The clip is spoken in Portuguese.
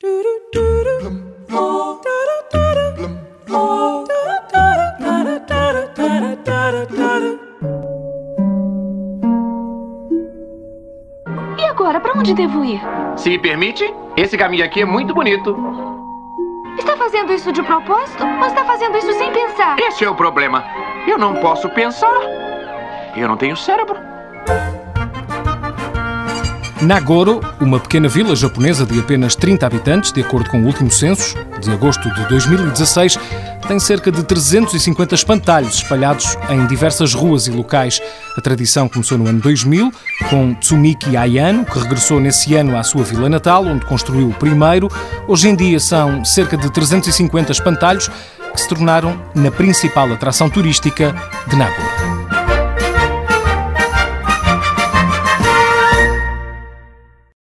E agora, para onde devo ir? Se me permite, esse caminho aqui é muito bonito. Está fazendo isso de propósito ou está fazendo isso sem pensar? Esse é o problema. Eu não posso pensar. Eu não tenho cérebro. Nagoro, uma pequena vila japonesa de apenas 30 habitantes, de acordo com o último censo, de agosto de 2016, tem cerca de 350 espantalhos espalhados em diversas ruas e locais. A tradição começou no ano 2000, com Tsumiki Ayano, que regressou nesse ano à sua vila natal, onde construiu o primeiro. Hoje em dia são cerca de 350 espantalhos que se tornaram na principal atração turística de Nagoro.